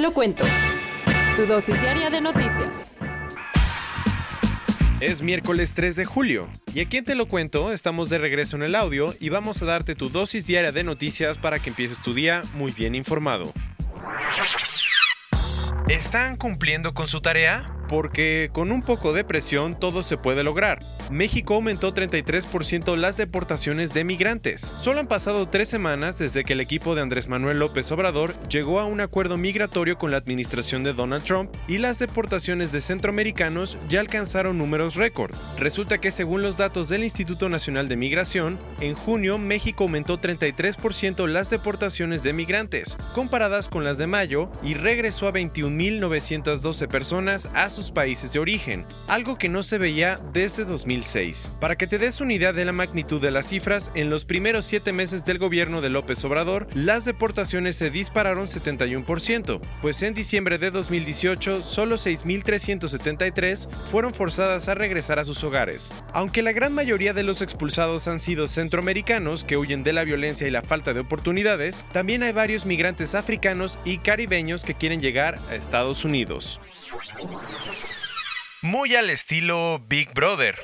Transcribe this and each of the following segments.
Te lo cuento. Tu dosis diaria de noticias. Es miércoles 3 de julio y aquí en Te lo cuento estamos de regreso en el audio y vamos a darte tu dosis diaria de noticias para que empieces tu día muy bien informado. ¿Están cumpliendo con su tarea? Porque con un poco de presión todo se puede lograr. México aumentó 33% las deportaciones de migrantes. Solo han pasado tres semanas desde que el equipo de Andrés Manuel López Obrador llegó a un acuerdo migratorio con la administración de Donald Trump y las deportaciones de centroamericanos ya alcanzaron números récord. Resulta que según los datos del Instituto Nacional de Migración, en junio México aumentó 33% las deportaciones de migrantes, comparadas con las de mayo, y regresó a 21.912 personas a países de origen, algo que no se veía desde 2006. Para que te des una idea de la magnitud de las cifras, en los primeros siete meses del gobierno de López Obrador, las deportaciones se dispararon 71%, pues en diciembre de 2018 solo 6.373 fueron forzadas a regresar a sus hogares. Aunque la gran mayoría de los expulsados han sido centroamericanos que huyen de la violencia y la falta de oportunidades, también hay varios migrantes africanos y caribeños que quieren llegar a Estados Unidos muy al estilo Big Brother.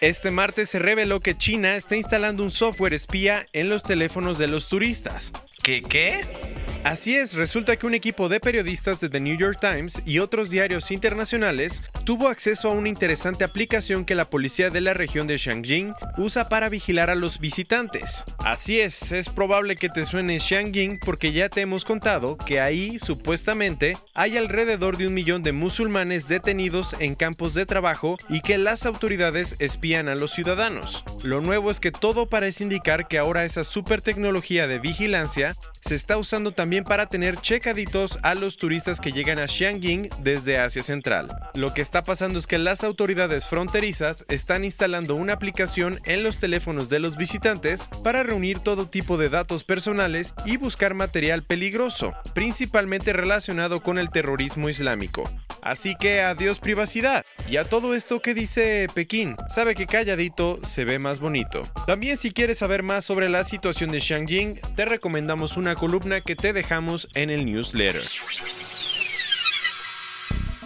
Este martes se reveló que China está instalando un software espía en los teléfonos de los turistas. ¿Qué qué? Así es, resulta que un equipo de periodistas de The New York Times y otros diarios internacionales tuvo acceso a una interesante aplicación que la policía de la región de Shangjing usa para vigilar a los visitantes. Así es, es probable que te suene Shangjing porque ya te hemos contado que ahí supuestamente hay alrededor de un millón de musulmanes detenidos en campos de trabajo y que las autoridades espían a los ciudadanos. Lo nuevo es que todo parece indicar que ahora esa super tecnología de vigilancia se está usando también para tener checaditos a los turistas que llegan a Xiangying desde Asia Central. Lo que está pasando es que las autoridades fronterizas están instalando una aplicación en los teléfonos de los visitantes para reunir todo tipo de datos personales y buscar material peligroso, principalmente relacionado con el terrorismo islámico. Así que adiós privacidad. Y a todo esto que dice Pekín, sabe que calladito se ve más bonito. También si quieres saber más sobre la situación de Xiangying, te recomendamos una columna que te dejamos en el newsletter.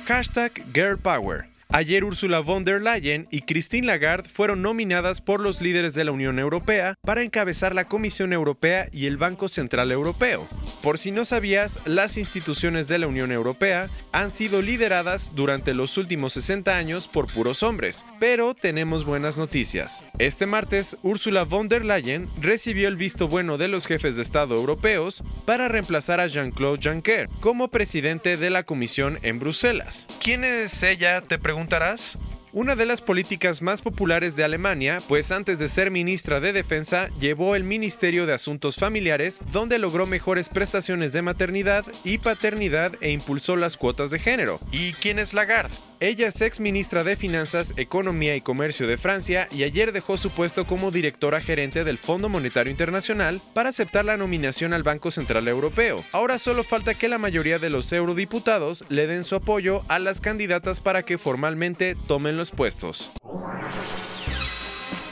Hashtag Girl Power. Ayer Ursula von der Leyen y Christine Lagarde fueron nominadas por los líderes de la Unión Europea para encabezar la Comisión Europea y el Banco Central Europeo. Por si no sabías, las instituciones de la Unión Europea han sido lideradas durante los últimos 60 años por puros hombres, pero tenemos buenas noticias. Este martes, Ursula von der Leyen recibió el visto bueno de los jefes de Estado europeos para reemplazar a Jean-Claude Juncker como presidente de la Comisión en Bruselas. ¿Quién es ella? Te preguntarás una de las políticas más populares de Alemania, pues antes de ser ministra de Defensa llevó el Ministerio de Asuntos Familiares, donde logró mejores prestaciones de maternidad y paternidad e impulsó las cuotas de género. ¿Y quién es Lagarde? Ella es ex ministra de Finanzas, Economía y Comercio de Francia y ayer dejó su puesto como directora gerente del Fondo Monetario Internacional para aceptar la nominación al Banco Central Europeo. Ahora solo falta que la mayoría de los eurodiputados le den su apoyo a las candidatas para que formalmente tomen los puestos.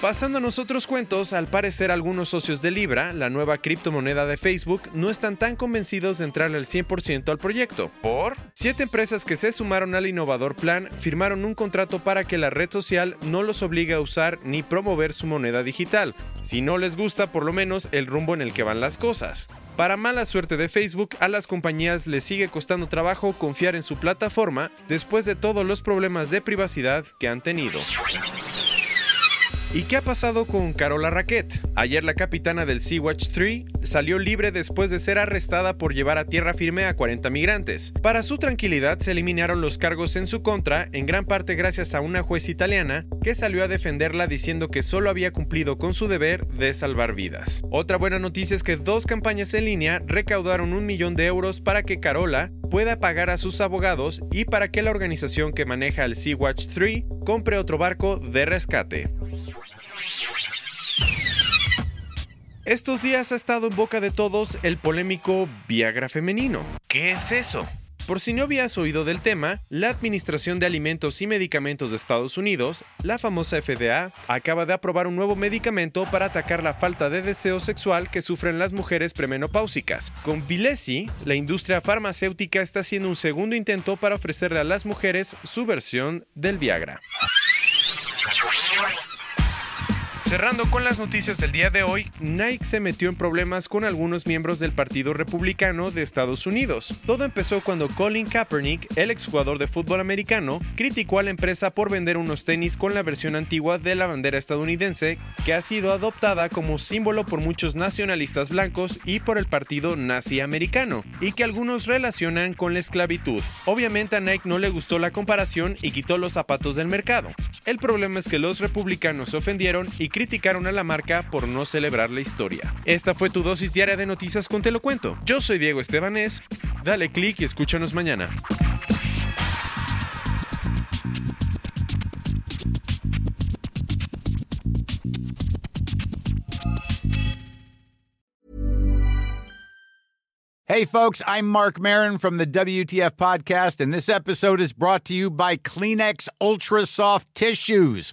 Pasándonos otros cuentos, al parecer algunos socios de Libra, la nueva criptomoneda de Facebook, no están tan convencidos de entrarle al 100% al proyecto. ¿Por? Siete empresas que se sumaron al innovador plan firmaron un contrato para que la red social no los obligue a usar ni promover su moneda digital, si no les gusta por lo menos el rumbo en el que van las cosas. Para mala suerte de Facebook, a las compañías les sigue costando trabajo confiar en su plataforma después de todos los problemas de privacidad que han tenido. ¿Y qué ha pasado con Carola Raquet? Ayer la capitana del Sea-Watch 3 salió libre después de ser arrestada por llevar a tierra firme a 40 migrantes. Para su tranquilidad se eliminaron los cargos en su contra, en gran parte gracias a una juez italiana que salió a defenderla diciendo que solo había cumplido con su deber de salvar vidas. Otra buena noticia es que dos campañas en línea recaudaron un millón de euros para que Carola pueda pagar a sus abogados y para que la organización que maneja el Sea-Watch 3 compre otro barco de rescate. Estos días ha estado en boca de todos el polémico Viagra femenino. ¿Qué es eso? Por si no habías oído del tema, la Administración de Alimentos y Medicamentos de Estados Unidos, la famosa FDA, acaba de aprobar un nuevo medicamento para atacar la falta de deseo sexual que sufren las mujeres premenopáusicas. Con Vilesi, la industria farmacéutica está haciendo un segundo intento para ofrecerle a las mujeres su versión del Viagra. Cerrando con las noticias del día de hoy, Nike se metió en problemas con algunos miembros del Partido Republicano de Estados Unidos. Todo empezó cuando Colin Kaepernick, el exjugador de fútbol americano, criticó a la empresa por vender unos tenis con la versión antigua de la bandera estadounidense, que ha sido adoptada como símbolo por muchos nacionalistas blancos y por el partido nazi americano, y que algunos relacionan con la esclavitud. Obviamente a Nike no le gustó la comparación y quitó los zapatos del mercado. El problema es que los republicanos se ofendieron y criticaron a la marca por no celebrar la historia. Esta fue tu dosis diaria de noticias con Te lo cuento. Yo soy Diego Estebanés. Dale click y escúchanos mañana. Hey, folks, I'm Mark Marin from the WTF Podcast, and this episode is brought to you by Kleenex Ultra Soft Tissues